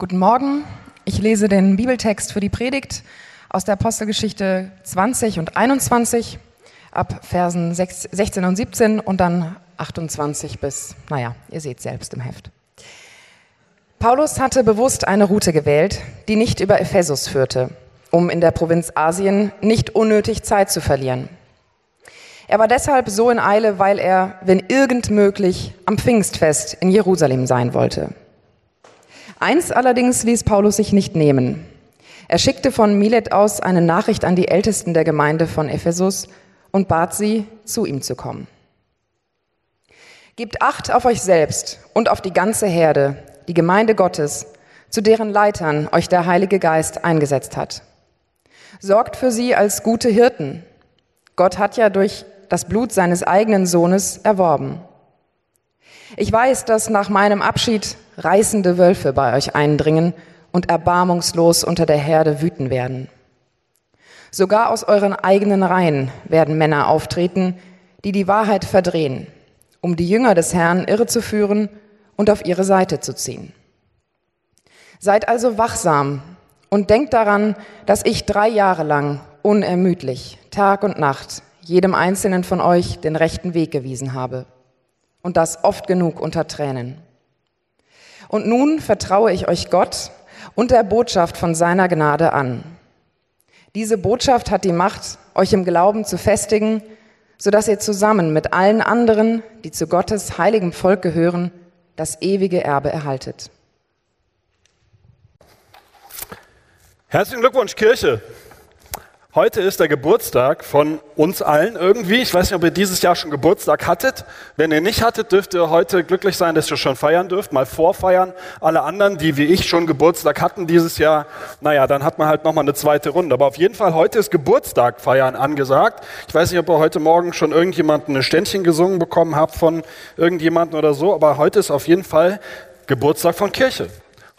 Guten Morgen. Ich lese den Bibeltext für die Predigt aus der Apostelgeschichte 20 und 21 ab Versen 16 und 17 und dann 28 bis, naja, ihr seht selbst im Heft. Paulus hatte bewusst eine Route gewählt, die nicht über Ephesus führte, um in der Provinz Asien nicht unnötig Zeit zu verlieren. Er war deshalb so in Eile, weil er, wenn irgend möglich, am Pfingstfest in Jerusalem sein wollte. Eins allerdings ließ Paulus sich nicht nehmen. Er schickte von Milet aus eine Nachricht an die Ältesten der Gemeinde von Ephesus und bat sie, zu ihm zu kommen. Gebt Acht auf euch selbst und auf die ganze Herde, die Gemeinde Gottes, zu deren Leitern euch der Heilige Geist eingesetzt hat. Sorgt für sie als gute Hirten. Gott hat ja durch das Blut seines eigenen Sohnes erworben. Ich weiß, dass nach meinem Abschied reißende Wölfe bei euch eindringen und erbarmungslos unter der Herde wüten werden. Sogar aus euren eigenen Reihen werden Männer auftreten, die die Wahrheit verdrehen, um die Jünger des Herrn irre zu führen und auf ihre Seite zu ziehen. Seid also wachsam und denkt daran, dass ich drei Jahre lang unermüdlich, Tag und Nacht, jedem einzelnen von euch den rechten Weg gewiesen habe. Und das oft genug unter Tränen. Und nun vertraue ich euch Gott und der Botschaft von seiner Gnade an. Diese Botschaft hat die Macht, euch im Glauben zu festigen, sodass ihr zusammen mit allen anderen, die zu Gottes heiligem Volk gehören, das ewige Erbe erhaltet. Herzlichen Glückwunsch, Kirche. Heute ist der Geburtstag von uns allen irgendwie. Ich weiß nicht, ob ihr dieses Jahr schon Geburtstag hattet. Wenn ihr nicht hattet, dürft ihr heute glücklich sein, dass ihr schon feiern dürft, mal vorfeiern. Alle anderen, die wie ich schon Geburtstag hatten dieses Jahr, naja, dann hat man halt nochmal eine zweite Runde. Aber auf jeden Fall, heute ist Geburtstag feiern angesagt. Ich weiß nicht, ob ihr heute Morgen schon irgendjemanden ein Ständchen gesungen bekommen habt von irgendjemanden oder so, aber heute ist auf jeden Fall Geburtstag von Kirche.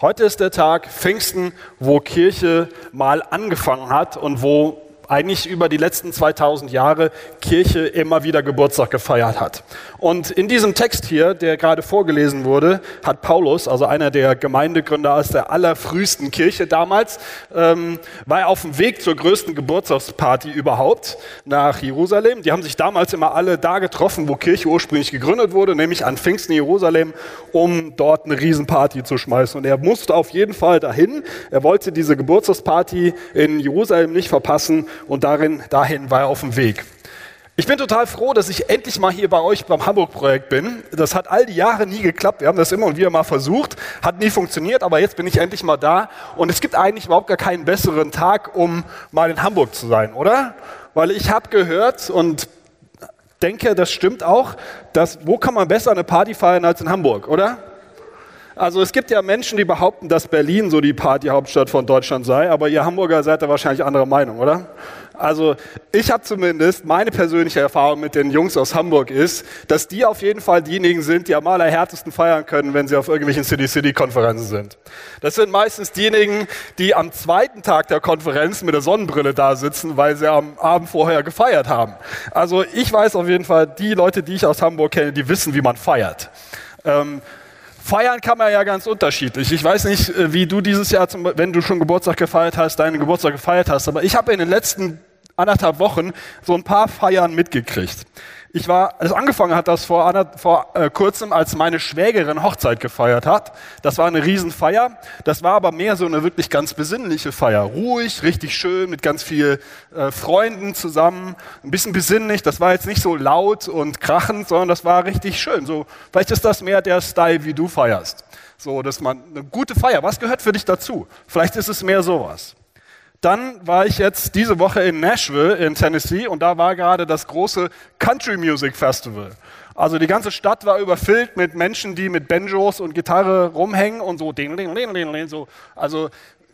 Heute ist der Tag Pfingsten, wo Kirche mal angefangen hat und wo eigentlich über die letzten 2000 Jahre Kirche immer wieder Geburtstag gefeiert hat. Und in diesem Text hier, der gerade vorgelesen wurde, hat Paulus, also einer der Gemeindegründer aus der allerfrühesten Kirche damals, ähm, war er auf dem Weg zur größten Geburtstagsparty überhaupt nach Jerusalem. Die haben sich damals immer alle da getroffen, wo Kirche ursprünglich gegründet wurde, nämlich an Pfingsten Jerusalem, um dort eine Riesenparty zu schmeißen. Und er musste auf jeden Fall dahin. Er wollte diese Geburtstagsparty in Jerusalem nicht verpassen und darin, dahin war er auf dem Weg. Ich bin total froh, dass ich endlich mal hier bei euch beim Hamburg-Projekt bin. Das hat all die Jahre nie geklappt. Wir haben das immer und wieder mal versucht, hat nie funktioniert, aber jetzt bin ich endlich mal da. Und es gibt eigentlich überhaupt gar keinen besseren Tag, um mal in Hamburg zu sein, oder? Weil ich habe gehört und denke, das stimmt auch, dass wo kann man besser eine Party feiern als in Hamburg, oder? Also es gibt ja Menschen, die behaupten, dass Berlin so die Partyhauptstadt von Deutschland sei, aber ihr Hamburger seid da wahrscheinlich anderer Meinung, oder? Also ich habe zumindest meine persönliche Erfahrung mit den Jungs aus Hamburg ist, dass die auf jeden Fall diejenigen sind, die am allerhärtesten feiern können, wenn sie auf irgendwelchen City-City-Konferenzen sind. Das sind meistens diejenigen, die am zweiten Tag der Konferenz mit der Sonnenbrille da sitzen, weil sie am Abend vorher gefeiert haben. Also ich weiß auf jeden Fall, die Leute, die ich aus Hamburg kenne, die wissen, wie man feiert. Ähm, Feiern kann man ja ganz unterschiedlich. Ich weiß nicht, äh, wie du dieses Jahr, wenn du schon Geburtstag gefeiert hast, deinen Geburtstag gefeiert hast, aber ich habe in den letzten anderthalb Wochen so ein paar Feiern mitgekriegt. Ich war, es angefangen hat das vor, vor äh, kurzem, als meine Schwägerin Hochzeit gefeiert hat. Das war eine Riesenfeier. Das war aber mehr so eine wirklich ganz besinnliche Feier. Ruhig, richtig schön, mit ganz viel äh, Freunden zusammen. Ein bisschen besinnlich. Das war jetzt nicht so laut und krachend, sondern das war richtig schön. So, vielleicht ist das mehr der Style, wie du feierst. So, dass man eine gute Feier. Was gehört für dich dazu? Vielleicht ist es mehr sowas. Dann war ich jetzt diese Woche in Nashville in Tennessee und da war gerade das große Country Music Festival. Also die ganze Stadt war überfüllt mit Menschen, die mit Banjos und Gitarre rumhängen und so, ding, ding, ding, ding, so. Also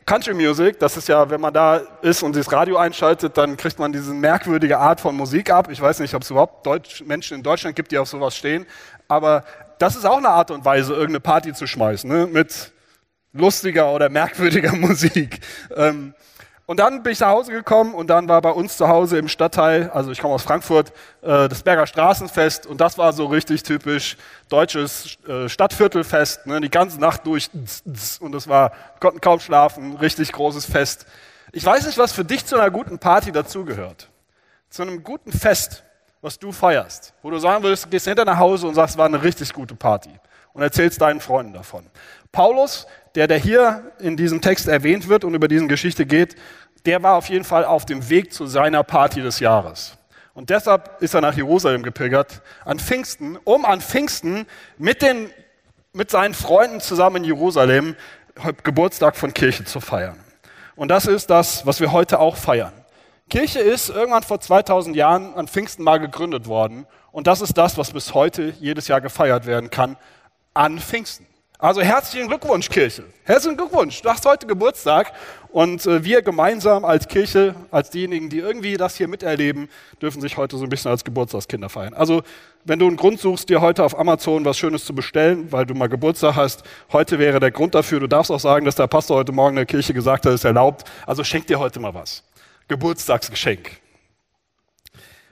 Country Music, das ist ja, wenn man da ist und das Radio einschaltet, dann kriegt man diese merkwürdige Art von Musik ab. Ich weiß nicht, ob es überhaupt Deutsch, Menschen in Deutschland gibt, die auf sowas stehen, aber das ist auch eine Art und Weise, irgendeine Party zu schmeißen, ne? mit lustiger oder merkwürdiger Musik. Ähm, Und dann bin ich nach Hause gekommen und dann war bei uns zu Hause im Stadtteil, also ich komme aus Frankfurt, äh, das Berger Straßenfest und das war so richtig typisch deutsches äh, Stadtviertelfest, ne, die ganze Nacht durch und das war, konnten kaum schlafen, richtig großes Fest. Ich weiß nicht, was für dich zu einer guten Party dazugehört. Zu einem guten Fest, was du feierst, wo du sagen würdest, gehst hinter nach Hause und sagst, war eine richtig gute Party und erzählst deinen Freunden davon. Paulus, der, der hier in diesem Text erwähnt wird und über diesen Geschichte geht, der war auf jeden Fall auf dem Weg zu seiner Party des Jahres. Und deshalb ist er nach Jerusalem gepilgert an Pfingsten, um an Pfingsten mit, den, mit seinen Freunden zusammen in Jerusalem Geburtstag von Kirche zu feiern. Und das ist das, was wir heute auch feiern. Kirche ist irgendwann vor 2000 Jahren an Pfingsten mal gegründet worden. Und das ist das, was bis heute jedes Jahr gefeiert werden kann an Pfingsten. Also herzlichen Glückwunsch, Kirche. Herzlichen Glückwunsch. Du hast heute Geburtstag und äh, wir gemeinsam als Kirche, als diejenigen, die irgendwie das hier miterleben, dürfen sich heute so ein bisschen als Geburtstagskinder feiern. Also wenn du einen Grund suchst, dir heute auf Amazon was Schönes zu bestellen, weil du mal Geburtstag hast, heute wäre der Grund dafür. Du darfst auch sagen, dass der Pastor heute Morgen in der Kirche gesagt hat, es ist erlaubt. Also schenk dir heute mal was. Geburtstagsgeschenk.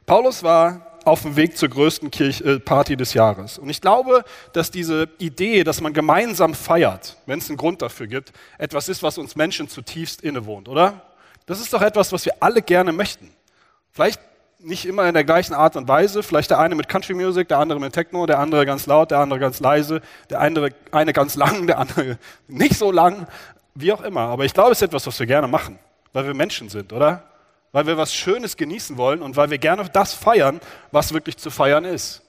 Paulus war auf dem Weg zur größten Kirche, äh, Party des Jahres. Und ich glaube, dass diese Idee, dass man gemeinsam feiert, wenn es einen Grund dafür gibt, etwas ist, was uns Menschen zutiefst innewohnt, oder? Das ist doch etwas, was wir alle gerne möchten. Vielleicht nicht immer in der gleichen Art und Weise, vielleicht der eine mit Country Music, der andere mit Techno, der andere ganz laut, der andere ganz leise, der eine, eine ganz lang, der andere nicht so lang, wie auch immer. Aber ich glaube, es ist etwas, was wir gerne machen, weil wir Menschen sind, oder? Weil wir was Schönes genießen wollen und weil wir gerne das feiern, was wirklich zu feiern ist.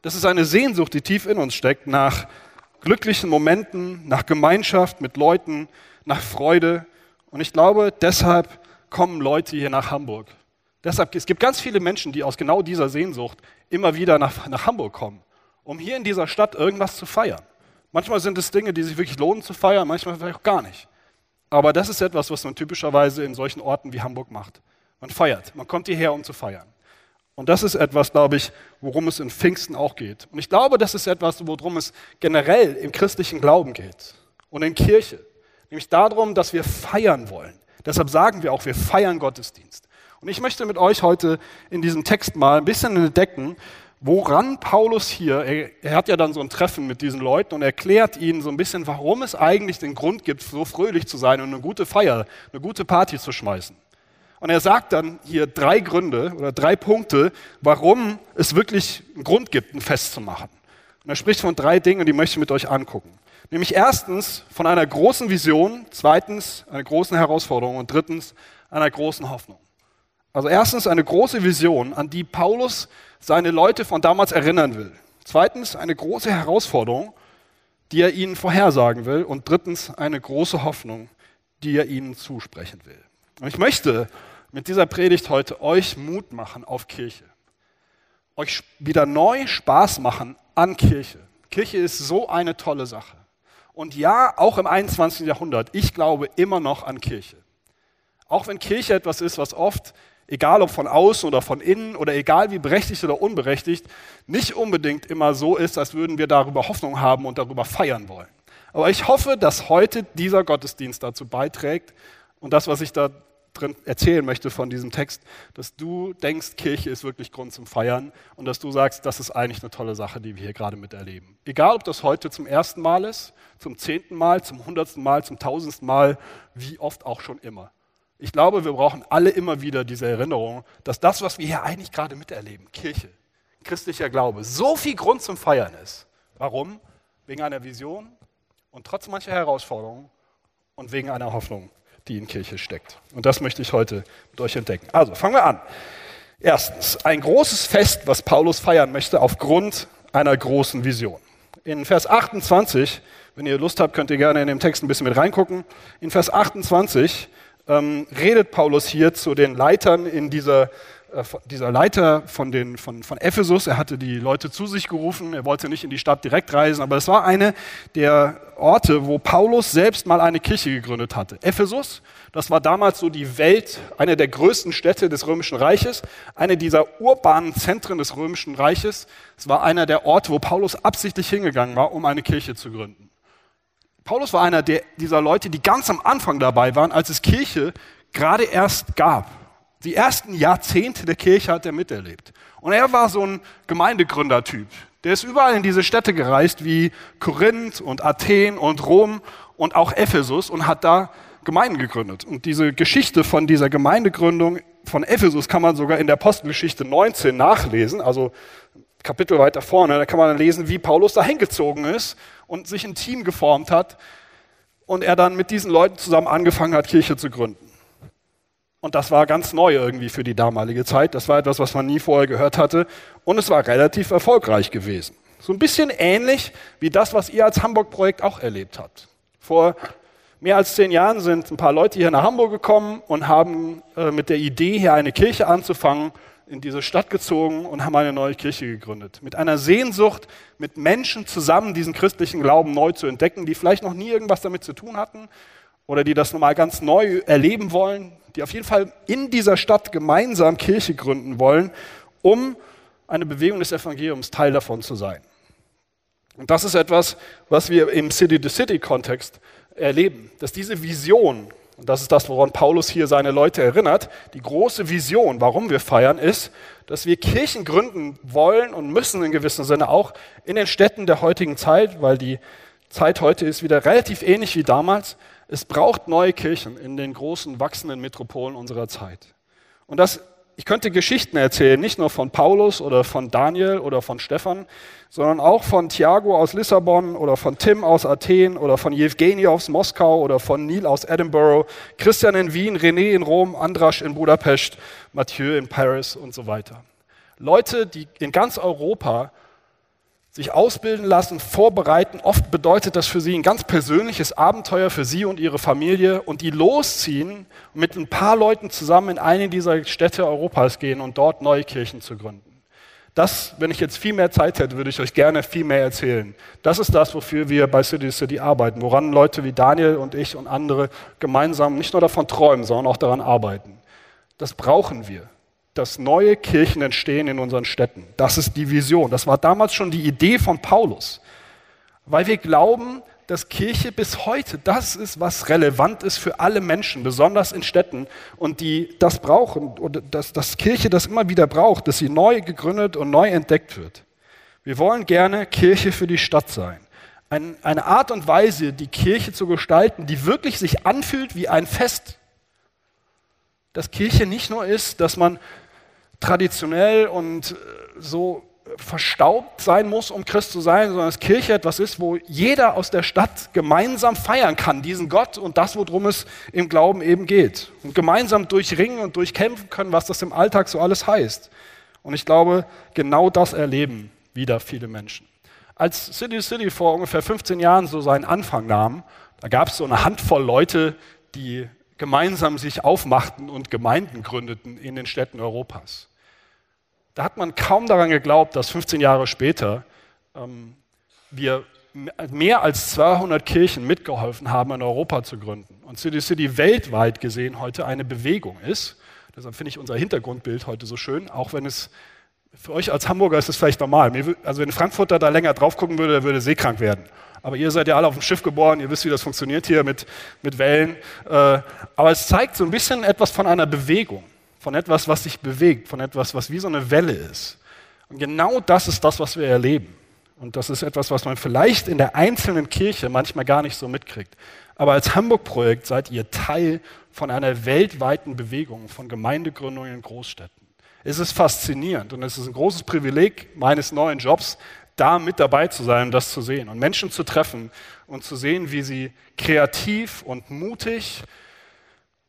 Das ist eine Sehnsucht, die tief in uns steckt, nach glücklichen Momenten, nach Gemeinschaft mit Leuten, nach Freude. Und ich glaube, deshalb kommen Leute hier nach Hamburg. Deshalb, es gibt ganz viele Menschen, die aus genau dieser Sehnsucht immer wieder nach, nach Hamburg kommen, um hier in dieser Stadt irgendwas zu feiern. Manchmal sind es Dinge, die sich wirklich lohnen zu feiern, manchmal vielleicht auch gar nicht. Aber das ist etwas, was man typischerweise in solchen Orten wie Hamburg macht. Man feiert. Man kommt hierher, um zu feiern. Und das ist etwas, glaube ich, worum es in Pfingsten auch geht. Und ich glaube, das ist etwas, worum es generell im christlichen Glauben geht und in Kirche. Nämlich darum, dass wir feiern wollen. Deshalb sagen wir auch, wir feiern Gottesdienst. Und ich möchte mit euch heute in diesem Text mal ein bisschen entdecken, woran Paulus hier, er, er, hat ja dann so ein Treffen mit diesen Leuten und erklärt ihnen so ein bisschen, warum es eigentlich den Grund gibt, so fröhlich zu sein und eine gute Feier, eine gute Party zu schmeißen. Und er sagt dann hier drei Gründe oder drei Punkte, warum es wirklich einen Grund gibt, ein Fest zu machen. Und er spricht von drei Dingen, die möchte ich mit euch angucken. Nämlich erstens von einer großen Vision, zweitens einer großen Herausforderung und drittens einer großen Hoffnung. Also erstens eine große Vision, an die Paulus seine Leute von damals erinnern will. Zweitens eine große Herausforderung, die er ihnen vorhersagen will. Und drittens eine große Hoffnung, die er ihnen zusprechen will. Und ich möchte mit dieser Predigt heute euch Mut machen auf Kirche. Euch wieder neu Spaß machen an Kirche. Kirche ist so eine tolle Sache. Und ja, auch im 21. Jahrhundert, ich glaube immer noch an Kirche. Auch wenn Kirche etwas ist, was oft, egal ob von außen oder von innen oder egal wie berechtigt oder unberechtigt, nicht unbedingt immer so ist, als würden wir darüber Hoffnung haben und darüber feiern wollen. Aber ich hoffe, dass heute dieser Gottesdienst dazu beiträgt und das, was ich da drin erzählen möchte von diesem Text, dass du denkst, Kirche ist wirklich Grund zum Feiern und dass du sagst, das ist eigentlich eine tolle Sache, die wir hier gerade miterleben. Egal, ob das heute zum ersten Mal ist, zum zehnten Mal, zum hundertsten Mal, zum tausendsten Mal, wie oft auch schon immer. Ich glaube, wir brauchen alle immer wieder diese Erinnerung, dass das, was wir hier eigentlich gerade miterleben, Kirche, christlicher Glaube, so viel Grund zum Feiern ist. Warum? Wegen einer Vision und trotz mancher Herausforderungen und wegen einer Hoffnung die in Kirche steckt. Und das möchte ich heute mit euch entdecken. Also fangen wir an. Erstens, ein großes Fest, was Paulus feiern möchte, aufgrund einer großen Vision. In Vers 28, wenn ihr Lust habt, könnt ihr gerne in dem Text ein bisschen mit reingucken. In Vers 28 ähm, redet Paulus hier zu den Leitern in dieser dieser Leiter von, den, von, von Ephesus, er hatte die Leute zu sich gerufen, er wollte nicht in die Stadt direkt reisen, aber es war eine der Orte, wo Paulus selbst mal eine Kirche gegründet hatte. Ephesus, das war damals so die Welt, eine der größten Städte des Römischen Reiches, eine dieser urbanen Zentren des Römischen Reiches. Es war einer der Orte, wo Paulus absichtlich hingegangen war, um eine Kirche zu gründen. Paulus war einer der, dieser Leute, die ganz am Anfang dabei waren, als es Kirche gerade erst gab. Die ersten Jahrzehnte der Kirche hat er miterlebt. Und er war so ein Gemeindegründertyp. Der ist überall in diese Städte gereist, wie Korinth und Athen und Rom und auch Ephesus und hat da Gemeinden gegründet. Und diese Geschichte von dieser Gemeindegründung von Ephesus kann man sogar in der Apostelgeschichte 19 nachlesen, also Kapitel weiter vorne. Da kann man dann lesen, wie Paulus da hingezogen ist und sich ein Team geformt hat und er dann mit diesen Leuten zusammen angefangen hat, Kirche zu gründen. Und das war ganz neu irgendwie für die damalige Zeit. Das war etwas, was man nie vorher gehört hatte. Und es war relativ erfolgreich gewesen. So ein bisschen ähnlich wie das, was ihr als Hamburg-Projekt auch erlebt habt. Vor mehr als zehn Jahren sind ein paar Leute hier nach Hamburg gekommen und haben äh, mit der Idee, hier eine Kirche anzufangen, in diese Stadt gezogen und haben eine neue Kirche gegründet. Mit einer Sehnsucht, mit Menschen zusammen diesen christlichen Glauben neu zu entdecken, die vielleicht noch nie irgendwas damit zu tun hatten oder die das nochmal ganz neu erleben wollen, die auf jeden Fall in dieser Stadt gemeinsam Kirche gründen wollen, um eine Bewegung des Evangeliums Teil davon zu sein. Und das ist etwas, was wir im City-to-City-Kontext erleben, dass diese Vision, und das ist das, woran Paulus hier seine Leute erinnert, die große Vision, warum wir feiern, ist, dass wir Kirchen gründen wollen und müssen in gewissem Sinne auch in den Städten der heutigen Zeit, weil die Zeit heute ist wieder relativ ähnlich wie damals, es braucht neue Kirchen in den großen, wachsenden Metropolen unserer Zeit. Und das, ich könnte Geschichten erzählen, nicht nur von Paulus oder von Daniel oder von Stephan, sondern auch von Thiago aus Lissabon oder von Tim aus Athen oder von Jewgeni aus Moskau oder von Neil aus Edinburgh, Christian in Wien, René in Rom, Andrasch in Budapest, Mathieu in Paris und so weiter. Leute, die in ganz Europa sich ausbilden lassen, vorbereiten. Oft bedeutet das für sie ein ganz persönliches Abenteuer für sie und ihre Familie und die losziehen und mit ein paar Leuten zusammen in eine dieser Städte Europas gehen und dort neue Kirchen zu gründen. Das, wenn ich jetzt viel mehr Zeit hätte, würde ich euch gerne viel mehr erzählen. Das ist das, wofür wir bei City City arbeiten, woran Leute wie Daniel und ich und andere gemeinsam nicht nur davon träumen, sondern auch daran arbeiten. Das brauchen wir dass neue Kirchen entstehen in unseren Städten. Das ist die Vision. Das war damals schon die Idee von Paulus. Weil wir glauben, dass Kirche bis heute das ist, was relevant ist für alle Menschen, besonders in Städten und die das brauchen oder dass, dass Kirche das immer wieder braucht, dass sie neu gegründet und neu entdeckt wird. Wir wollen gerne Kirche für die Stadt sein. Ein, eine Art und Weise, die Kirche zu gestalten, die wirklich sich anfühlt wie ein Fest. Dass Kirche nicht nur ist, dass man traditionell und äh, so verstaubt sein muss, um Christ zu sein, sondern dass Kirche etwas ist, wo jeder aus der Stadt gemeinsam feiern kann, diesen Gott und das, worum es im Glauben eben geht. Und gemeinsam durchringen und durchkämpfen können, was das im Alltag so alles heißt. Und ich glaube, genau das erleben wieder viele Menschen. Als City City vor ungefähr 15 Jahren so seinen Anfang nahm, da gab es so eine Handvoll Leute, die gemeinsam sich aufmachten und Gemeinden gründeten in den Städten Europas. Da hat man kaum daran geglaubt, dass 15 Jahre später ähm, wir mehr als 200 Kirchen mitgeholfen haben, in Europa zu gründen. Und City City weltweit gesehen heute eine Bewegung ist. Deshalb finde ich unser Hintergrundbild heute so schön, auch wenn es für euch als Hamburger ist es vielleicht normal. Also wenn ein Frankfurter da länger drauf gucken würde, der würde seekrank werden. Aber ihr seid ja alle auf dem Schiff geboren, ihr wisst, wie das funktioniert hier mit, mit Wellen. Äh, aber es zeigt so ein bisschen etwas von einer Bewegung von etwas, was sich bewegt, von etwas, was wie so eine Welle ist. Und genau das ist das, was wir erleben. Und das ist etwas, was man vielleicht in der einzelnen Kirche manchmal gar nicht so mitkriegt. Aber als Hamburg-Projekt seid ihr Teil von einer weltweiten Bewegung, von Gemeindegründungen in Großstädten. Es ist faszinierend und es ist ein großes Privileg meines neuen Jobs, da mit dabei zu sein und das zu sehen und Menschen zu treffen und zu sehen, wie sie kreativ und mutig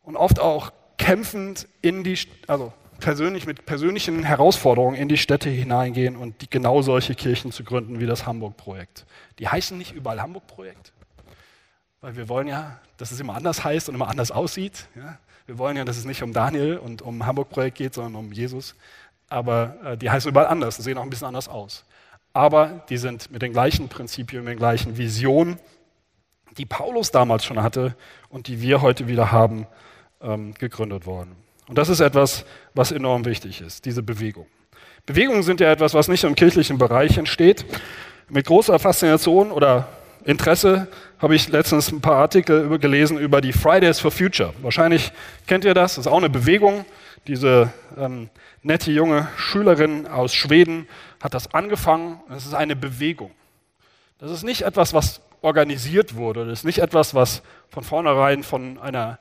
und oft auch kämpfend in die, also persönlich mit persönlichen Herausforderungen in die Städte hineingehen und die, genau solche Kirchen zu gründen wie das Hamburg-Projekt. Die heißen nicht überall Hamburg-Projekt, weil wir wollen ja, dass es immer anders heißt und immer anders aussieht. Ja? Wir wollen ja, dass es nicht um Daniel und um Hamburg-Projekt geht, sondern um Jesus. Aber äh, die heißen überall anders sehen auch ein bisschen anders aus. Aber die sind mit den gleichen Prinzipien, mit den gleichen Visionen, die Paulus damals schon hatte und die wir heute wieder haben, ähm, gegründet worden. Und das ist etwas, was enorm wichtig ist, diese Bewegung. Bewegungen sind ja etwas, was nicht im kirchlichen Bereich entsteht. Mit großer Faszination oder Interesse habe ich letztens ein paar Artikel gelesen über die Fridays for Future. Wahrscheinlich kennt ihr das, das ist auch eine Bewegung. Diese ähm, nette junge Schülerin aus Schweden hat das angefangen. Es ist eine Bewegung. Das ist nicht etwas, was organisiert wurde. Das ist nicht etwas, was von vornherein von einer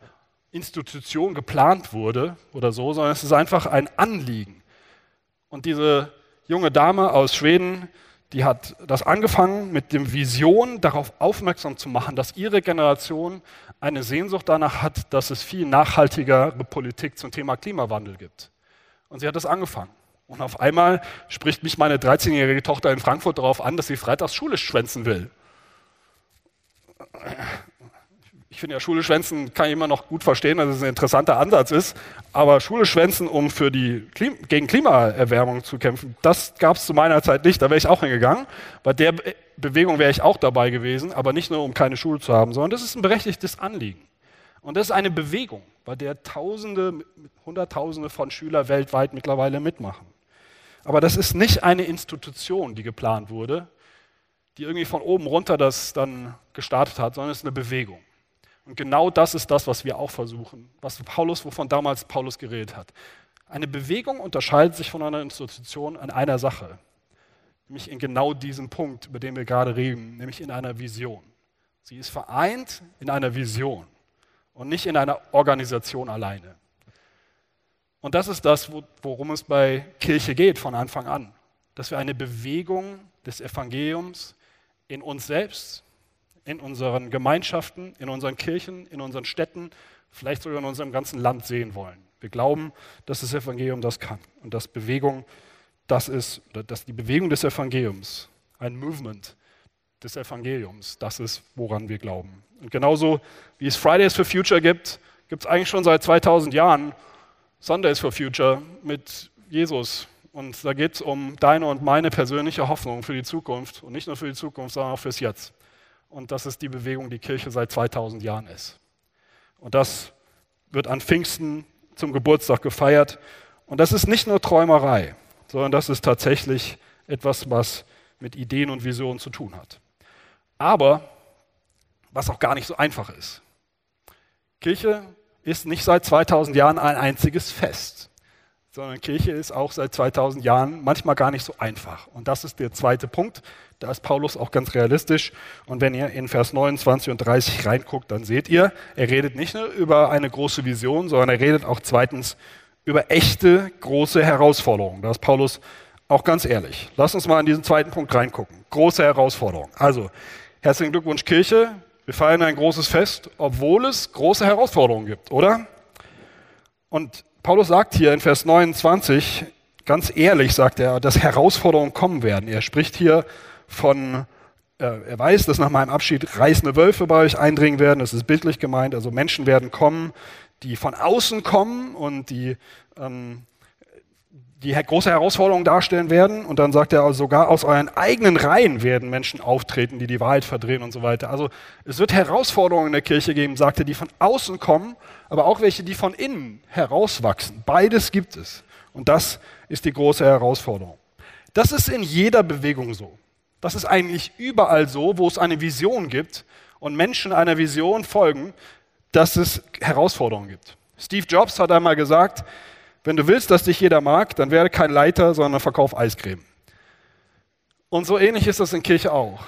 Institution geplant wurde oder so, sondern es ist einfach ein Anliegen. Und diese junge Dame aus Schweden, die hat das angefangen mit dem Vision, darauf aufmerksam zu machen, dass ihre Generation eine Sehnsucht danach hat, dass es viel nachhaltigere Politik zum Thema Klimawandel gibt. Und sie hat das angefangen. Und auf einmal spricht mich meine 13-jährige Tochter in Frankfurt darauf an, dass sie freitags Schule schwänzen will finde ja, Schule schwänzen kann ich immer noch gut verstehen, dass es ein interessanter Ansatz ist. Aber Schule schwänzen, um für die Klim gegen Klimaerwärmung zu kämpfen, das gab es zu meiner Zeit nicht. Da wäre ich auch hingegangen. Bei der Be Bewegung wäre ich auch dabei gewesen, aber nicht nur, um keine Schule zu haben, sondern das ist ein berechtigtes Anliegen. Und das ist eine Bewegung, bei der Tausende, Hunderttausende von Schülern weltweit mittlerweile mitmachen. Aber das ist nicht eine Institution, die geplant wurde, die irgendwie von oben runter das dann gestartet hat, sondern es ist eine Bewegung. Und genau das ist das, was wir auch versuchen, was Paulus, wovon damals Paulus geredet hat. Eine Bewegung unterscheidet sich von einer Institution an einer Sache, nämlich in genau diesem Punkt, über den wir gerade reden, nämlich in einer Vision. Sie ist vereint in einer Vision und nicht in einer Organisation alleine. Und das ist das, worum es bei Kirche geht von Anfang an, dass wir eine Bewegung des Evangeliums in uns selbst in unseren Gemeinschaften, in unseren Kirchen, in unseren Städten, vielleicht sogar in unserem ganzen Land sehen wollen. Wir glauben, dass das Evangelium das kann und dass Bewegung das ist, dass die Bewegung des Evangeliums, ein Movement des Evangeliums, das ist, woran wir glauben. Und genauso wie es Fridays for Future gibt, gibt es eigentlich schon seit 2000 Jahren Sundays for Future mit Jesus. Und da geht es um deine und meine persönliche Hoffnung für die Zukunft und nicht nur für die Zukunft, sondern auch fürs Jetzt. Und das ist die Bewegung, die Kirche seit 2000 Jahren ist. Und das wird an Pfingsten zum Geburtstag gefeiert. Und das ist nicht nur Träumerei, sondern das ist tatsächlich etwas, was mit Ideen und Visionen zu tun hat. Aber was auch gar nicht so einfach ist. Kirche ist nicht seit 2000 Jahren ein einziges Fest, sondern Kirche ist auch seit 2000 Jahren manchmal gar nicht so einfach. Und das ist der zweite Punkt, da ist Paulus auch ganz realistisch. Und wenn ihr in Vers 29 und 30 reinguckt, dann seht ihr, er redet nicht nur über eine große Vision, sondern er redet auch zweitens über echte große Herausforderungen. Da ist Paulus auch ganz ehrlich. Lass uns mal in diesen zweiten Punkt reingucken. Große Herausforderungen. Also, herzlichen Glückwunsch Kirche. Wir feiern ein großes Fest, obwohl es große Herausforderungen gibt, oder? Und Paulus sagt hier in Vers 29, ganz ehrlich sagt er, dass Herausforderungen kommen werden. Er spricht hier von, äh, er weiß, dass nach meinem Abschied reißende Wölfe bei euch eindringen werden, das ist bildlich gemeint, also Menschen werden kommen, die von außen kommen und die ähm, die große Herausforderung darstellen werden. Und dann sagt er, sogar aus euren eigenen Reihen werden Menschen auftreten, die die Wahrheit verdrehen und so weiter. Also es wird Herausforderungen in der Kirche geben, sagt er, die von außen kommen, aber auch welche, die von innen herauswachsen. Beides gibt es. Und das ist die große Herausforderung. Das ist in jeder Bewegung so. Das ist eigentlich überall so, wo es eine Vision gibt und Menschen einer Vision folgen, dass es Herausforderungen gibt. Steve Jobs hat einmal gesagt, wenn du willst, dass dich jeder mag, dann werde kein Leiter, sondern verkauf Eiscreme. Und so ähnlich ist das in Kirche auch.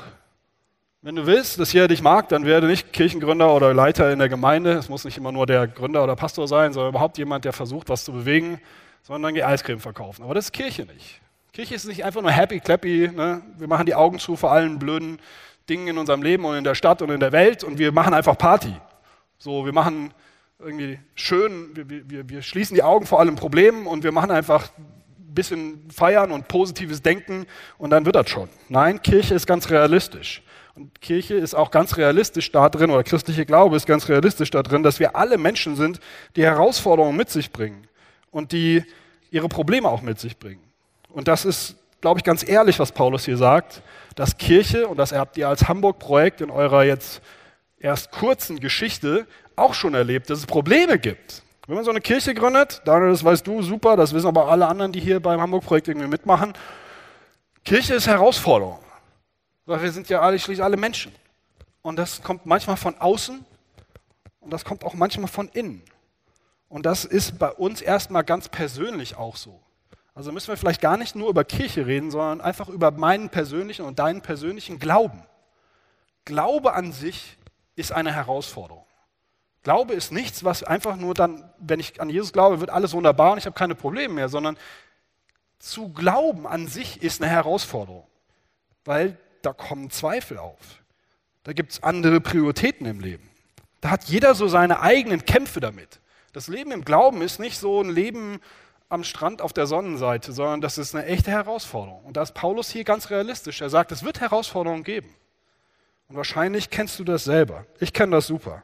Wenn du willst, dass jeder dich mag, dann werde nicht Kirchengründer oder Leiter in der Gemeinde. Es muss nicht immer nur der Gründer oder Pastor sein, sondern überhaupt jemand, der versucht, was zu bewegen, sondern geh Eiscreme verkaufen. Aber das ist Kirche nicht. Kirche ist nicht einfach nur happy, clappy. Ne? Wir machen die Augen zu vor allen blöden Dingen in unserem Leben und in der Stadt und in der Welt und wir machen einfach Party. So, wir machen irgendwie schön, wir, wir, wir schließen die Augen vor allen Problemen und wir machen einfach ein bisschen Feiern und positives Denken und dann wird das schon. Nein, Kirche ist ganz realistisch. Und Kirche ist auch ganz realistisch da drin, oder christliche Glaube ist ganz realistisch da drin, dass wir alle Menschen sind, die Herausforderungen mit sich bringen und die ihre Probleme auch mit sich bringen. Und das ist, glaube ich, ganz ehrlich, was Paulus hier sagt, dass Kirche, und das habt ihr als Hamburg-Projekt in eurer jetzt erst kurzen Geschichte auch schon erlebt, dass es Probleme gibt. Wenn man so eine Kirche gründet, Daniel, das weißt du super, das wissen aber alle anderen, die hier beim Hamburg-Projekt irgendwie mitmachen, Kirche ist Herausforderung. Weil wir sind ja alle, schließlich alle Menschen. und das kommt manchmal von außen und das kommt auch manchmal von innen. Und das ist bei uns erstmal ganz persönlich auch so. Also müssen wir vielleicht gar nicht nur über Kirche reden, sondern einfach über meinen persönlichen und deinen persönlichen Glauben. Glaube an sich ist eine Herausforderung. Glaube ist nichts, was einfach nur dann, wenn ich an Jesus glaube, wird alles wunderbar und ich habe keine Probleme mehr, sondern zu glauben an sich ist eine Herausforderung, weil da kommen Zweifel auf. Da gibt es andere Prioritäten im Leben. Da hat jeder so seine eigenen Kämpfe damit. Das Leben im Glauben ist nicht so ein Leben am Strand auf der Sonnenseite, sondern das ist eine echte Herausforderung. Und da ist Paulus hier ganz realistisch. Er sagt, es wird Herausforderungen geben. Und wahrscheinlich kennst du das selber. Ich kenne das super.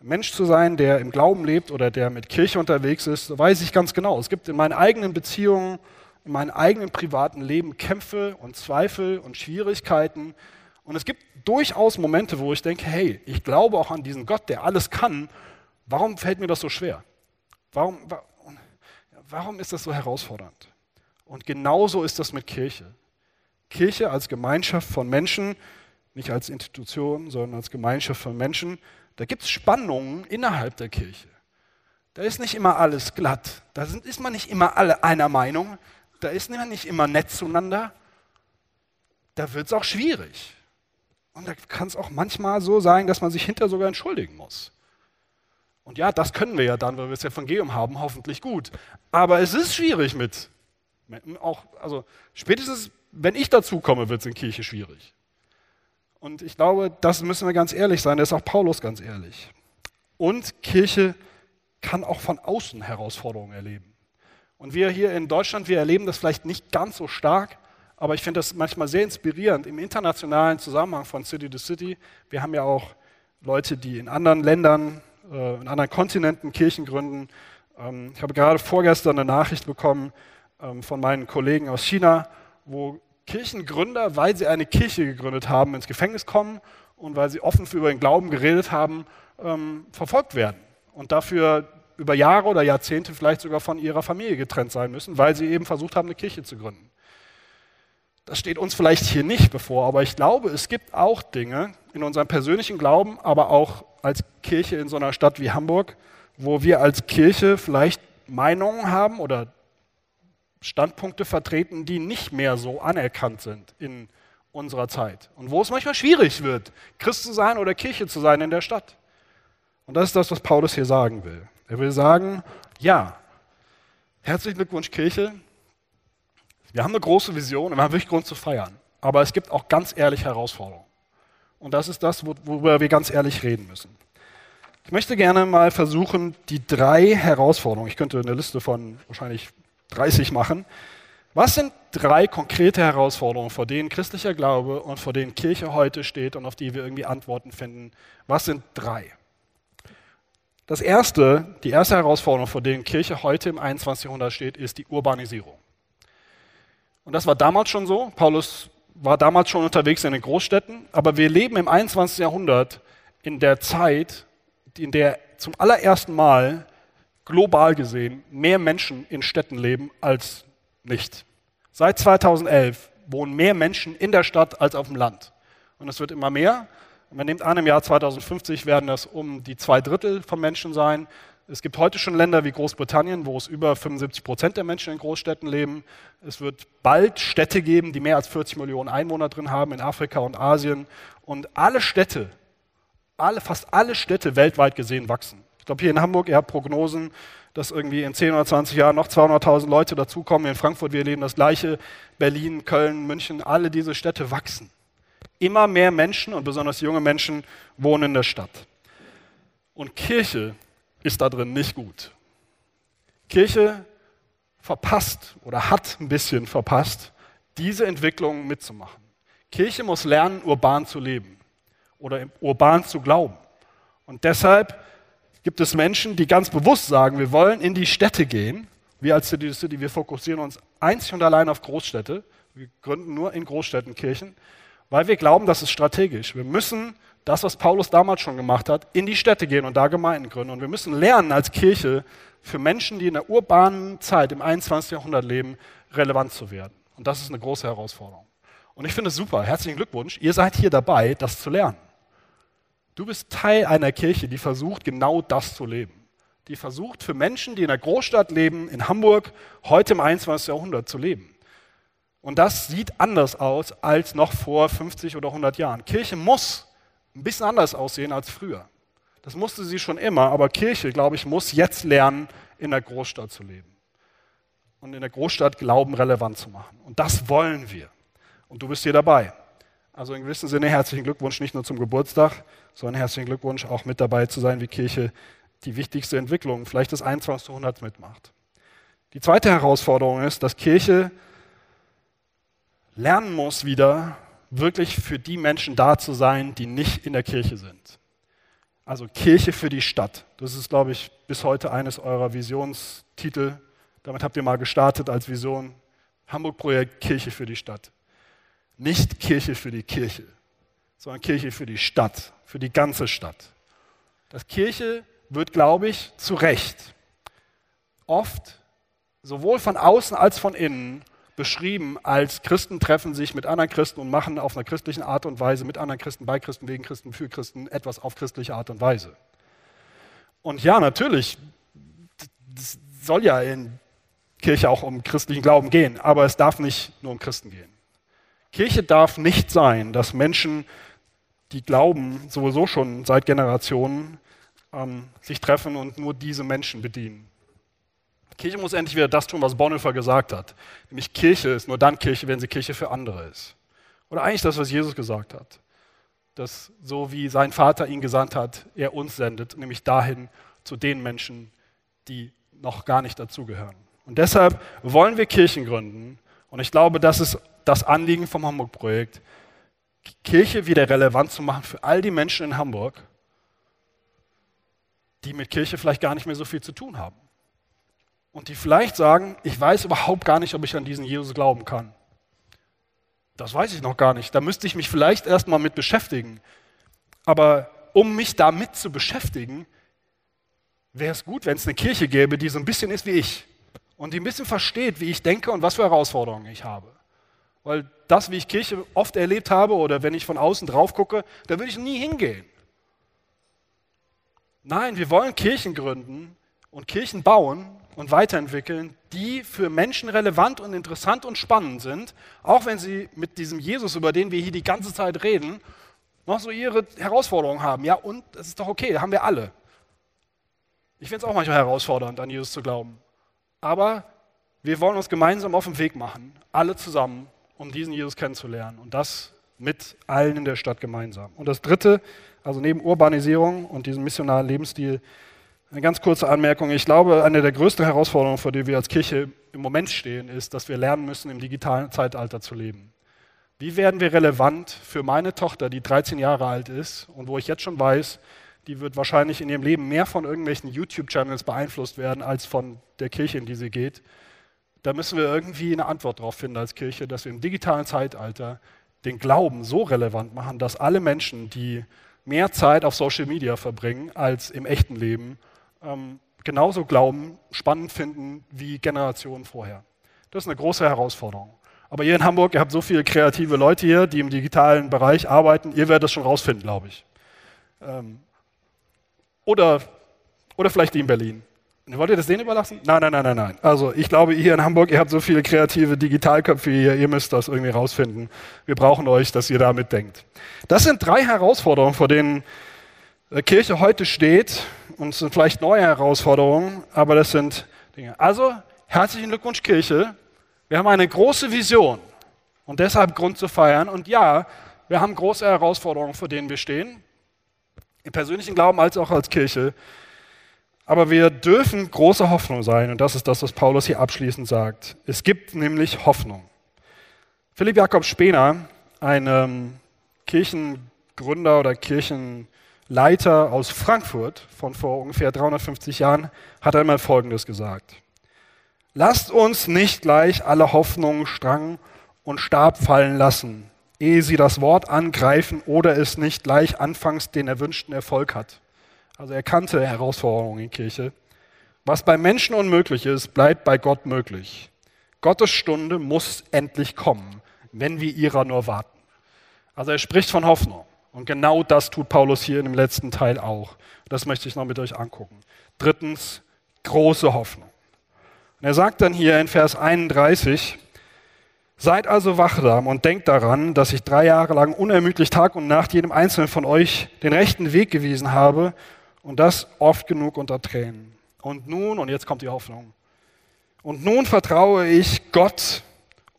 Ein Mensch zu sein, der im Glauben lebt oder der mit Kirche unterwegs ist, weiß ich ganz genau. Es gibt in meinen eigenen Beziehungen, in meinem eigenen privaten Leben Kämpfe und Zweifel und Schwierigkeiten. Und es gibt durchaus Momente, wo ich denke, hey, ich glaube auch an diesen Gott, der alles kann. Warum fällt mir das so schwer? Warum, warum ist das so herausfordernd? Und genauso ist das mit Kirche. Kirche als Gemeinschaft von Menschen, nicht als Institution, sondern als Gemeinschaft von Menschen, da gibt es Spannungen innerhalb der Kirche. Da ist nicht immer alles glatt. Da ist man nicht immer alle einer Meinung. Da ist man nicht immer nett zueinander. Da wird es auch schwierig. Und da kann es auch manchmal so sein, dass man sich hinterher sogar entschuldigen muss. Und ja, das können wir ja dann, weil wir das Evangelium haben, hoffentlich gut. Aber es ist schwierig mit. Auch, also spätestens, wenn ich dazu komme, wird es in Kirche schwierig. Und ich glaube, das müssen wir ganz ehrlich sein, da ist auch Paulus ganz ehrlich. Und Kirche kann auch von außen Herausforderungen erleben. Und wir hier in Deutschland, wir erleben das vielleicht nicht ganz so stark, aber ich finde das manchmal sehr inspirierend im internationalen Zusammenhang von City to City. Wir haben ja auch Leute, die in anderen Ländern, äh, in anderen Kontinenten Kirchen gründen. Ähm, ich habe gerade vorgestern eine Nachricht bekommen ähm, von meinen Kollegen aus China, wo Kirchengründer, weil sie eine Kirche gegründet haben, ins Gefängnis kommen und weil sie offen für den Glauben geredet haben, ähm, verfolgt werden und dafür über Jahre oder Jahrzehnte vielleicht sogar von ihrer Familie getrennt sein müssen, weil sie eben versucht haben, eine Kirche zu gründen. Das steht uns vielleicht hier nicht bevor, aber ich glaube, es gibt auch Dinge in unserem persönlichen Glauben, aber auch als Kirche in so einer Stadt wie Hamburg, wo wir als Kirche vielleicht Meinungen haben oder Standpunkte vertreten, die nicht mehr so anerkannt sind in unserer Zeit. Und wo es manchmal schwierig wird, Christ zu sein oder Kirche zu sein in der Stadt. Und das ist das, was Paulus hier sagen will. Er will sagen, ja, herzlichen Glückwunsch Kirche. Wir haben eine große Vision und wir haben wirklich Grund zu feiern. Aber es gibt auch ganz ehrliche Herausforderungen. Und das ist das, worüber wir ganz ehrlich reden müssen. Ich möchte gerne mal versuchen, die drei Herausforderungen, ich könnte eine Liste von wahrscheinlich 30 machen. Was sind drei konkrete Herausforderungen, vor denen christlicher Glaube und vor denen Kirche heute steht und auf die wir irgendwie Antworten finden? Was sind drei? Das erste, die erste Herausforderung, vor denen Kirche heute im 21. Jahrhundert steht, ist die Urbanisierung. Und das war damals schon so. Paulus war damals schon unterwegs in den Großstädten, aber wir leben im 21. Jahrhundert in der Zeit, in der zum allerersten Mal global gesehen mehr Menschen in Städten leben als nicht. Seit 2011 wohnen mehr Menschen in der Stadt als auf dem Land. Und es wird immer mehr. Man nimmt an, im Jahr 2050 werden das um die zwei Drittel von Menschen sein. Es gibt heute schon Länder wie Großbritannien, wo es über 75 Prozent der Menschen in Großstädten leben. Es wird bald Städte geben, die mehr als 40 Millionen Einwohner drin haben in Afrika und Asien. Und alle Städte, alle, fast alle Städte weltweit gesehen wachsen. Ich glaube, hier in Hamburg, ihr habt Prognosen, dass irgendwie in 10 oder 20 Jahren noch 200.000 Leute dazukommen. In Frankfurt, wir erleben das Gleiche. Berlin, Köln, München, alle diese Städte wachsen. Immer mehr Menschen und besonders junge Menschen wohnen in der Stadt. Und Kirche ist da drin nicht gut. Kirche verpasst oder hat ein bisschen verpasst, diese Entwicklung mitzumachen. Kirche muss lernen, urban zu leben oder urban zu glauben. Und deshalb gibt es Menschen, die ganz bewusst sagen, wir wollen in die Städte gehen. Wir als City City, wir fokussieren uns einzig und allein auf Großstädte. Wir gründen nur in Großstädten Kirchen, weil wir glauben, das ist strategisch. Wir müssen das, was Paulus damals schon gemacht hat, in die Städte gehen und da Gemeinden gründen. Und wir müssen lernen als Kirche für Menschen, die in der urbanen Zeit im 21. Jahrhundert leben, relevant zu werden. Und das ist eine große Herausforderung. Und ich finde es super. Herzlichen Glückwunsch. Ihr seid hier dabei, das zu lernen. Du bist Teil einer Kirche, die versucht, genau das zu leben. Die versucht, für Menschen, die in einer Großstadt leben, in Hamburg, heute im 21. Jahrhundert zu leben. Und das sieht anders aus als noch vor 50 oder 100 Jahren. Kirche muss ein bisschen anders aussehen als früher. Das musste sie schon immer, aber Kirche, glaube ich, muss jetzt lernen, in der Großstadt zu leben. Und in der Großstadt Glauben relevant zu machen. Und das wollen wir. Und du bist hier dabei. Also in gewissem Sinne herzlichen Glückwunsch nicht nur zum Geburtstag, sondern herzlichen Glückwunsch auch mit dabei zu sein, wie Kirche die wichtigste Entwicklung, vielleicht des 21. Jahrhunderts mitmacht. Die zweite Herausforderung ist, dass Kirche lernen muss, wieder wirklich für die Menschen da zu sein, die nicht in der Kirche sind. Also Kirche für die Stadt. Das ist, glaube ich, bis heute eines eurer Visionstitel. Damit habt ihr mal gestartet als Vision. Hamburg-Projekt Kirche für die Stadt. Nicht Kirche für die Kirche, sondern Kirche für die Stadt, für die ganze Stadt. Das Kirche wird, glaube ich, zu Recht oft sowohl von außen als von innen beschrieben als Christen treffen sich mit anderen Christen und machen auf einer christlichen Art und Weise mit anderen Christen, bei Christen, wegen Christen, für Christen etwas auf christliche Art und Weise. Und ja, natürlich, es soll ja in Kirche auch um christlichen Glauben gehen, aber es darf nicht nur um Christen gehen. Kirche darf nicht sein, dass Menschen, die glauben, sowieso schon seit Generationen, ähm, sich treffen und nur diese Menschen bedienen. Kirche muss endlich wieder das tun, was Bonhoeffer gesagt hat. Nämlich Kirche ist nur dann Kirche, wenn sie Kirche für andere ist. Oder eigentlich das, was Jesus gesagt hat. Dass so wie sein Vater ihn gesandt hat, er uns sendet, nämlich dahin zu den Menschen, die noch gar nicht dazugehören. Und deshalb wollen wir Kirchen gründen. Und ich glaube, das ist das Anliegen vom Hamburg-Projekt, Kirche wieder relevant zu machen für all die Menschen in Hamburg, die mit Kirche vielleicht gar nicht mehr so viel zu tun haben und die vielleicht sagen, ich weiß überhaupt gar nicht, ob ich an diesen Jesus glauben kann. Das weiß ich noch gar nicht. Da müsste ich mich vielleicht erstmal mit beschäftigen. Aber um mich damit zu beschäftigen, wäre es gut, wenn es eine Kirche gäbe, die so ein bisschen ist wie ich und die ein bisschen versteht, wie ich denke und was für Herausforderungen ich habe. Weil das, wie ich Kirche oft erlebt habe oder wenn ich von außen drauf gucke, da würde ich nie hingehen. Nein, wir wollen Kirchen gründen und Kirchen bauen, und weiterentwickeln, die für Menschen relevant und interessant und spannend sind, auch wenn sie mit diesem Jesus, über den wir hier die ganze Zeit reden, noch so ihre Herausforderungen haben. Ja, und das ist doch okay, haben wir alle. Ich finde es auch manchmal herausfordernd, an Jesus zu glauben. Aber wir wollen uns gemeinsam auf den Weg machen, alle zusammen, um diesen Jesus kennenzulernen. Und das mit allen in der Stadt gemeinsam. Und das Dritte, also neben Urbanisierung und diesem missionalen Lebensstil, eine ganz kurze Anmerkung. Ich glaube, eine der größten Herausforderungen, vor der wir als Kirche im Moment stehen, ist, dass wir lernen müssen, im digitalen Zeitalter zu leben. Wie werden wir relevant für meine Tochter, die 13 Jahre alt ist und wo ich jetzt schon weiß, die wird wahrscheinlich in ihrem Leben mehr von irgendwelchen YouTube-Channels beeinflusst werden, als von der Kirche, in die sie geht. Da müssen wir irgendwie eine Antwort darauf finden als Kirche, dass wir im digitalen Zeitalter den Glauben so relevant machen, dass alle Menschen, die mehr Zeit auf Social Media verbringen als im echten Leben, ähm, genauso glauben, spannend finden wie Generationen vorher. Das ist eine große Herausforderung. Aber ihr in Hamburg, ihr habt so viele kreative Leute hier, die im digitalen Bereich arbeiten, ihr werdet das schon rausfinden, glaube ich. Ähm, oder, oder vielleicht die in Berlin. Wollt ihr das denen überlassen? Nein, nein, nein, nein, nein. Also ich glaube, ihr in Hamburg, ihr habt so viele kreative Digitalköpfe hier, ihr müsst das irgendwie rausfinden. Wir brauchen euch, dass ihr da mitdenkt. Das sind drei Herausforderungen, vor denen äh, Kirche heute steht und es sind vielleicht neue Herausforderungen, aber das sind Dinge. Also, herzlichen Glückwunsch Kirche. Wir haben eine große Vision und deshalb Grund zu feiern. Und ja, wir haben große Herausforderungen, vor denen wir stehen, im persönlichen Glauben als auch als Kirche. Aber wir dürfen große Hoffnung sein und das ist das, was Paulus hier abschließend sagt. Es gibt nämlich Hoffnung. Philipp Jakob Spener, ein ähm, Kirchengründer oder Kirchen Leiter aus Frankfurt von vor ungefähr 350 Jahren hat einmal Folgendes gesagt. Lasst uns nicht gleich alle Hoffnungen, Strang und Stab fallen lassen, ehe sie das Wort angreifen oder es nicht gleich anfangs den erwünschten Erfolg hat. Also er kannte Herausforderungen in Kirche. Was bei Menschen unmöglich ist, bleibt bei Gott möglich. Gottes Stunde muss endlich kommen, wenn wir ihrer nur warten. Also er spricht von Hoffnung. Und genau das tut Paulus hier in dem letzten Teil auch. Das möchte ich noch mit euch angucken. Drittens, große Hoffnung. Und er sagt dann hier in Vers 31, Seid also wachsam und denkt daran, dass ich drei Jahre lang unermüdlich Tag und Nacht jedem Einzelnen von euch den rechten Weg gewiesen habe und das oft genug unter Tränen. Und nun, und jetzt kommt die Hoffnung, und nun vertraue ich Gott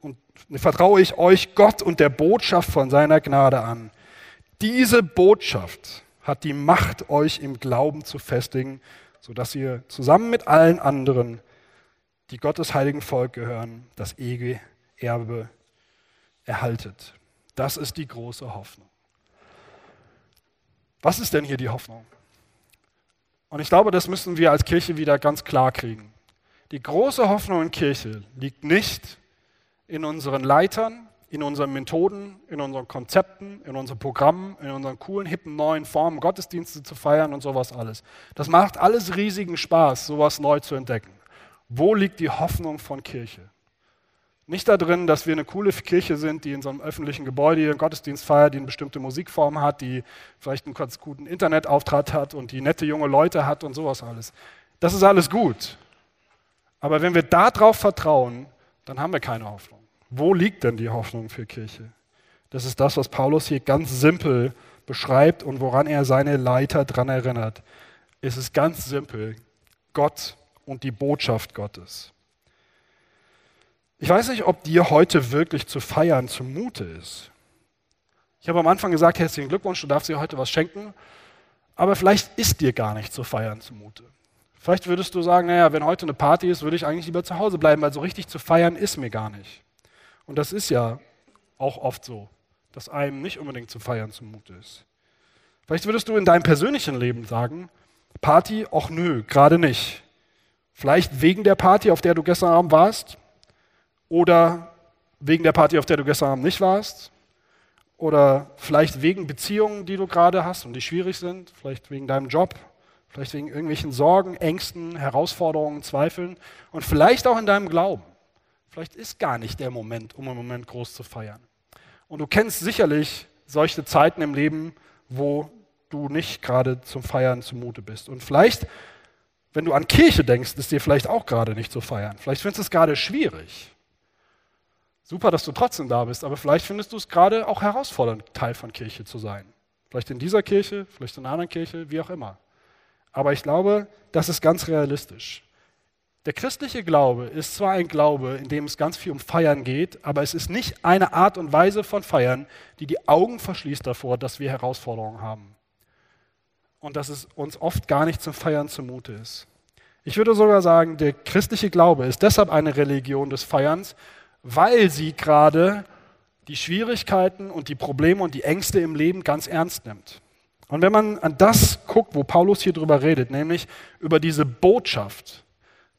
und vertraue ich euch Gott und der Botschaft von seiner Gnade an. Diese Botschaft hat die Macht, euch im Glauben zu festigen, sodass ihr zusammen mit allen anderen, die Gottes heiligen Volk gehören, das ewige Erbe erhaltet. Das ist die große Hoffnung. Was ist denn hier die Hoffnung? Und ich glaube, das müssen wir als Kirche wieder ganz klar kriegen. Die große Hoffnung in Kirche liegt nicht in unseren Leitern, in unseren Methoden, in unseren Konzepten, in unseren Programmen, in unseren coolen, hippen, neuen Formen, Gottesdienste zu feiern und sowas alles. Das macht alles riesigen Spaß, sowas neu zu entdecken. Wo liegt die Hoffnung von Kirche? Nicht darin, dass wir eine coole Kirche sind, die in so einem öffentlichen Gebäude ihren Gottesdienst feiert, die eine bestimmte Musikform hat, die vielleicht einen ganz guten Internetauftritt hat und die nette junge Leute hat und sowas alles. Das ist alles gut. Aber wenn wir darauf vertrauen, dann haben wir keine Hoffnung. Wo liegt denn die Hoffnung für Kirche? Das ist das, was Paulus hier ganz simpel beschreibt und woran er seine Leiter dran erinnert. Es ist ganz simpel. Gott und die Botschaft Gottes. Ich weiß nicht, ob dir heute wirklich zu feiern zumute ist. Ich habe am Anfang gesagt, herzlichen Glückwunsch, du darfst dir heute was schenken, aber vielleicht ist dir gar nicht zu feiern zumute. Vielleicht würdest du sagen, naja, wenn heute eine Party ist, würde ich eigentlich lieber zu Hause bleiben, weil so richtig zu feiern ist mir gar nicht. Und das ist ja auch oft so, dass einem nicht unbedingt zu feiern zumute ist. Vielleicht würdest du in deinem persönlichen Leben sagen, Party, ach nö, gerade nicht. Vielleicht wegen der Party, auf der du gestern Abend warst, oder wegen der Party, auf der du gestern Abend nicht warst. Oder vielleicht wegen Beziehungen, die du gerade hast und die schwierig sind. Vielleicht wegen deinem Job. Vielleicht wegen irgendwelchen Sorgen, Ängsten, Herausforderungen, Zweifeln. Und vielleicht auch in deinem Glauben. Vielleicht ist gar nicht der Moment, um im Moment groß zu feiern. Und du kennst sicherlich solche Zeiten im Leben, wo du nicht gerade zum Feiern zumute bist. Und vielleicht, wenn du an Kirche denkst, ist dir vielleicht auch gerade nicht zu feiern. Vielleicht findest du es gerade schwierig. Super, dass du trotzdem da bist, aber vielleicht findest du es gerade auch herausfordernd, Teil von Kirche zu sein. Vielleicht in dieser Kirche, vielleicht in einer anderen Kirche, wie auch immer. Aber ich glaube, das ist ganz realistisch. Der christliche Glaube ist zwar ein Glaube, in dem es ganz viel um Feiern geht, aber es ist nicht eine Art und Weise von Feiern, die die Augen verschließt davor, dass wir Herausforderungen haben. Und dass es uns oft gar nicht zum Feiern zumute ist. Ich würde sogar sagen, der christliche Glaube ist deshalb eine Religion des Feierns, weil sie gerade die Schwierigkeiten und die Probleme und die Ängste im Leben ganz ernst nimmt. Und wenn man an das guckt, wo Paulus hier drüber redet, nämlich über diese Botschaft,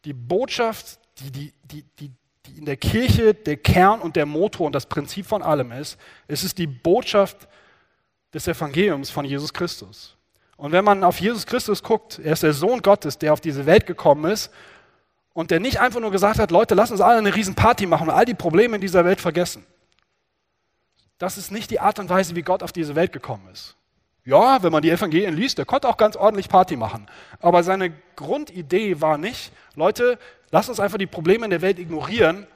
die Botschaft, die, die, die, die, in der Kirche der Kern und der Motor und das Prinzip von allem ist, es ist die Botschaft des Evangeliums von Jesus Christus. Und wenn man auf Jesus Christus guckt, er ist der Sohn Gottes, der auf diese Welt gekommen ist und der nicht einfach nur gesagt hat, Leute, lass uns alle eine riesen Party machen und all die Probleme in dieser Welt vergessen. Das ist nicht die Art und Weise, wie Gott auf diese Welt gekommen ist. Ja, wenn man die Evangelien liest, der konnte auch ganz ordentlich Party machen. Aber seine Grundidee war nicht, Leute, lass uns einfach die Probleme in der Welt ignorieren.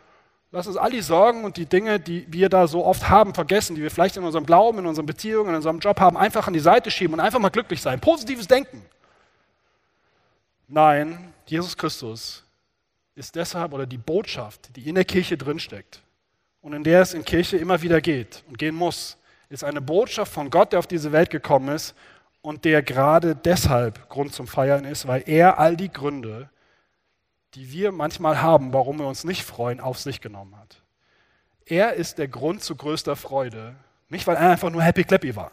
Lass uns all die Sorgen und die Dinge, die wir da so oft haben, vergessen, die wir vielleicht in unserem Glauben, in unseren Beziehungen, in unserem Job haben, einfach an die Seite schieben und einfach mal glücklich sein. Positives Denken. Nein, Jesus Christus ist deshalb, oder die Botschaft, die in der Kirche drinsteckt und in der es in Kirche immer wieder geht und gehen muss, ist eine Botschaft von Gott, der auf diese Welt gekommen ist und der gerade deshalb Grund zum Feiern ist, weil er all die Gründe, die wir manchmal haben, warum wir uns nicht freuen, auf sich genommen hat. Er ist der Grund zu größter Freude, nicht weil er einfach nur happy clappy war,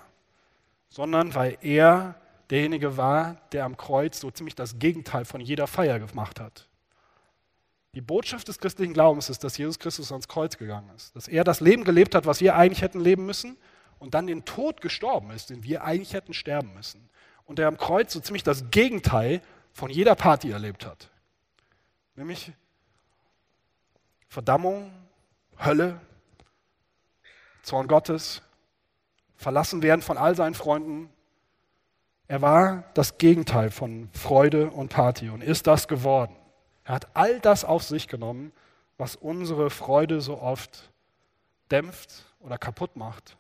sondern weil er derjenige war, der am Kreuz so ziemlich das Gegenteil von jeder Feier gemacht hat. Die Botschaft des christlichen Glaubens ist, dass Jesus Christus ans Kreuz gegangen ist, dass er das Leben gelebt hat, was wir eigentlich hätten leben müssen und dann den Tod gestorben ist, den wir eigentlich hätten sterben müssen. Und der am Kreuz so ziemlich das Gegenteil von jeder Party erlebt hat. Nämlich Verdammung, Hölle, Zorn Gottes, verlassen werden von all seinen Freunden. Er war das Gegenteil von Freude und Party und ist das geworden. Er hat all das auf sich genommen, was unsere Freude so oft dämpft oder kaputt macht.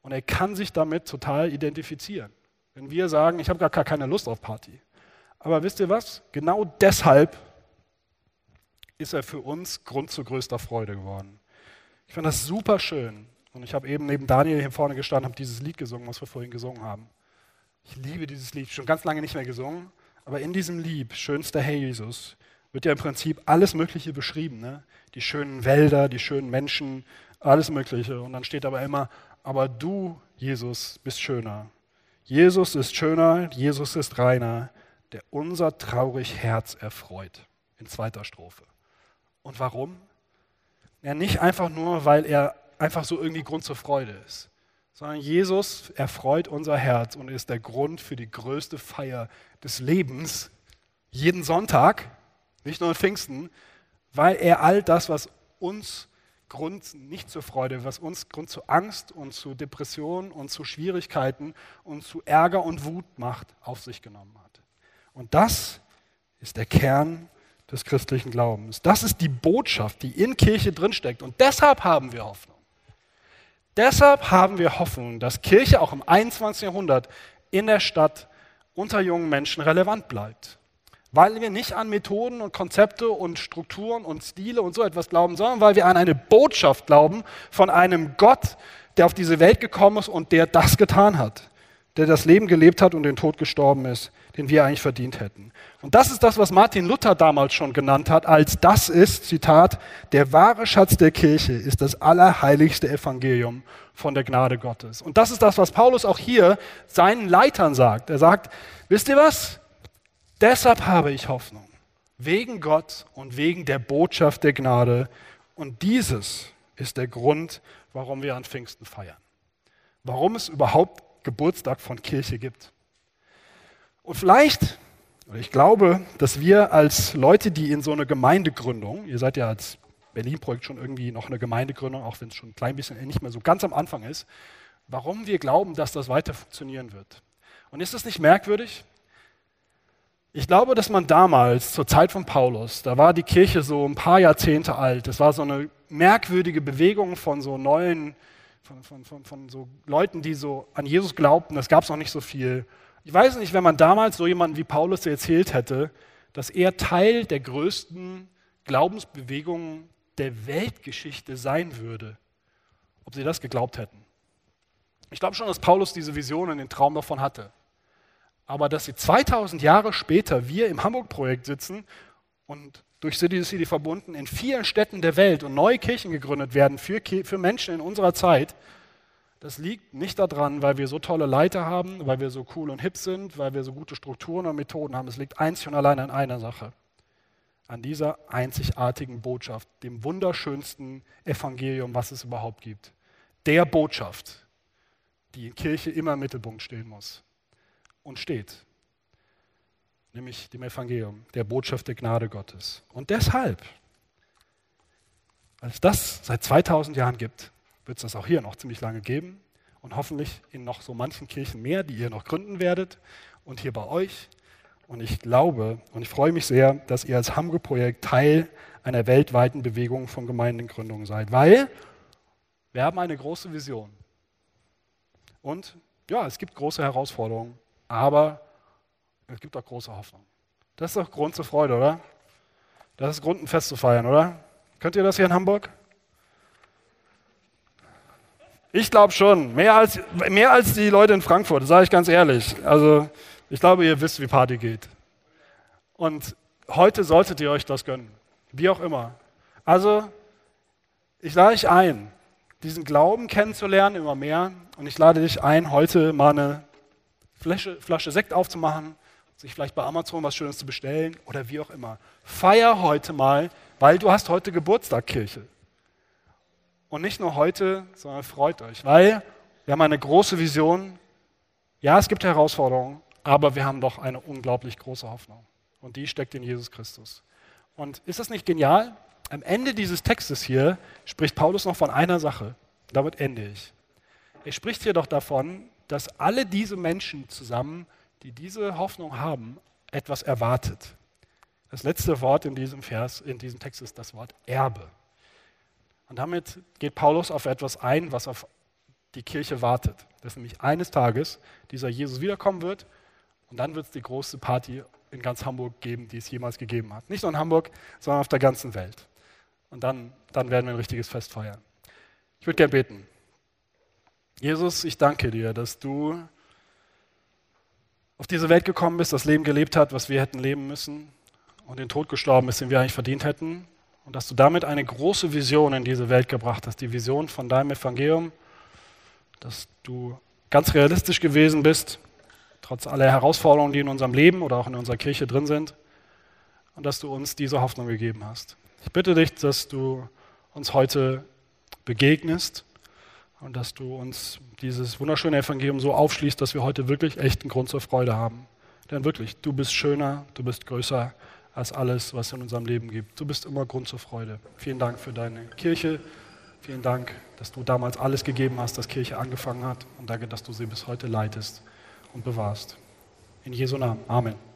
Und er kann sich damit total identifizieren. Wenn wir sagen, ich habe gar keine Lust auf Party. Aber wisst ihr was? Genau deshalb ist er für uns Grund zu größter Freude geworden. Ich fand das super schön. Und ich habe eben neben Daniel hier vorne gestanden, habe dieses Lied gesungen, was wir vorhin gesungen haben. Ich liebe dieses Lied, schon ganz lange nicht mehr gesungen, aber in diesem Lied, schönster Herr Jesus, wird ja im Prinzip alles Mögliche beschrieben. Ne? Die schönen Wälder, die schönen Menschen, alles Mögliche. Und dann steht aber immer, aber du, Jesus, bist schöner. Jesus ist schöner, Jesus ist reiner, der unser traurig Herz erfreut. In zweiter Strophe. Und warum? Ja, nicht einfach nur, weil er einfach so irgendwie Grund zur Freude ist, sondern Jesus erfreut unser Herz und ist der Grund für die größte Feier des Lebens jeden Sonntag, nicht nur in Pfingsten, weil er all das, was uns Grund nicht zur Freude, was uns Grund zu Angst und zu Depressionen und zu Schwierigkeiten und zu Ärger und Wut macht, auf sich genommen hat. Und das ist der Kern des christlichen Glaubens. Das ist die Botschaft, die in Kirche drinsteckt. Und deshalb haben wir Hoffnung. Deshalb haben wir Hoffnung, dass Kirche auch im 21. Jahrhundert in der Stadt unter jungen Menschen relevant bleibt. Weil wir nicht an Methoden und Konzepte und Strukturen und Stile und so etwas glauben, sondern weil wir an eine Botschaft glauben von einem Gott, der auf diese Welt gekommen ist und der das getan hat, der das Leben gelebt hat und den Tod gestorben ist, den wir eigentlich verdient hätten. Und das ist das, was Martin Luther damals schon genannt hat, als das ist, Zitat, der wahre Schatz der Kirche ist das allerheiligste Evangelium von der Gnade Gottes. Und das ist das, was Paulus auch hier seinen Leitern sagt. Er sagt, wisst ihr was? Deshalb habe ich Hoffnung. Wegen Gott und wegen der Botschaft der Gnade. Und dieses ist der Grund, warum wir an Pfingsten feiern. Warum es überhaupt Geburtstag von Kirche gibt. Und vielleicht, oder ich glaube, dass wir als Leute, die in so eine Gemeindegründung, ihr seid ja als Berlin-Projekt schon irgendwie noch eine Gemeindegründung, auch wenn es schon ein klein bisschen nicht mehr so ganz am Anfang ist, warum wir glauben, dass das weiter funktionieren wird. Und ist es nicht merkwürdig? Ich glaube, dass man damals, zur Zeit von Paulus, da war die Kirche so ein paar Jahrzehnte alt. Es war so eine merkwürdige Bewegung von so neuen, von, von, von, von so Leuten, die so an Jesus glaubten. Das gab es noch nicht so viel. Ich weiß nicht, wenn man damals so jemanden wie Paulus erzählt hätte, dass er Teil der größten Glaubensbewegungen der Weltgeschichte sein würde, ob sie das geglaubt hätten. Ich glaube schon, dass Paulus diese Vision und den Traum davon hatte. Aber dass sie 2000 Jahre später wir im Hamburg-Projekt sitzen und durch City to City verbunden in vielen Städten der Welt und neue Kirchen gegründet werden für, für Menschen in unserer Zeit, das liegt nicht daran, weil wir so tolle Leiter haben, weil wir so cool und hip sind, weil wir so gute Strukturen und Methoden haben. Es liegt einzig und allein an einer Sache. An dieser einzigartigen Botschaft, dem wunderschönsten Evangelium, was es überhaupt gibt. Der Botschaft, die in Kirche immer im Mittelpunkt stehen muss und steht, nämlich dem Evangelium, der Botschaft der Gnade Gottes. Und deshalb, als das seit 2000 Jahren gibt, wird es das auch hier noch ziemlich lange geben und hoffentlich in noch so manchen Kirchen mehr, die ihr noch gründen werdet und hier bei euch. Und ich glaube und ich freue mich sehr, dass ihr als Hamburg-Projekt Teil einer weltweiten Bewegung von Gemeindengründungen seid, weil wir haben eine große Vision. Und ja, es gibt große Herausforderungen aber es gibt auch große Hoffnung. Das ist doch Grund zur Freude, oder? Das ist Grund, ein Fest zu feiern, oder? Könnt ihr das hier in Hamburg? Ich glaube schon. Mehr als, mehr als die Leute in Frankfurt, sage ich ganz ehrlich. Also, ich glaube, ihr wisst, wie Party geht. Und heute solltet ihr euch das gönnen. Wie auch immer. Also, ich lade dich ein, diesen Glauben kennenzulernen immer mehr. Und ich lade dich ein, heute mal eine Flasche, Flasche Sekt aufzumachen, sich vielleicht bei Amazon was Schönes zu bestellen oder wie auch immer. Feier heute mal, weil du hast heute Geburtstag, Kirche. Und nicht nur heute, sondern freut euch, weil wir haben eine große Vision. Ja, es gibt Herausforderungen, aber wir haben doch eine unglaublich große Hoffnung. Und die steckt in Jesus Christus. Und ist das nicht genial? Am Ende dieses Textes hier spricht Paulus noch von einer Sache. Damit ende ich. er spricht hier doch davon, dass alle diese Menschen zusammen, die diese Hoffnung haben, etwas erwartet. Das letzte Wort in diesem Vers, in diesem Text ist das Wort Erbe. Und damit geht Paulus auf etwas ein, was auf die Kirche wartet. Dass nämlich eines Tages dieser Jesus wiederkommen wird und dann wird es die große Party in ganz Hamburg geben, die es jemals gegeben hat. Nicht nur in Hamburg, sondern auf der ganzen Welt. Und dann, dann werden wir ein richtiges Fest feiern. Ich würde gerne beten. Jesus, ich danke dir, dass du auf diese Welt gekommen bist, das Leben gelebt hat, was wir hätten leben müssen und den Tod gestorben ist, den wir eigentlich verdient hätten. Und dass du damit eine große Vision in diese Welt gebracht hast, die Vision von deinem Evangelium, dass du ganz realistisch gewesen bist, trotz aller Herausforderungen, die in unserem Leben oder auch in unserer Kirche drin sind, und dass du uns diese Hoffnung gegeben hast. Ich bitte dich, dass du uns heute begegnest und dass du uns dieses wunderschöne Evangelium so aufschließt, dass wir heute wirklich echten Grund zur Freude haben. Denn wirklich, du bist schöner, du bist größer als alles, was es in unserem Leben gibt. Du bist immer Grund zur Freude. Vielen Dank für deine Kirche. Vielen Dank, dass du damals alles gegeben hast, dass Kirche angefangen hat. Und danke, dass du sie bis heute leitest und bewahrst. In Jesu Namen. Amen.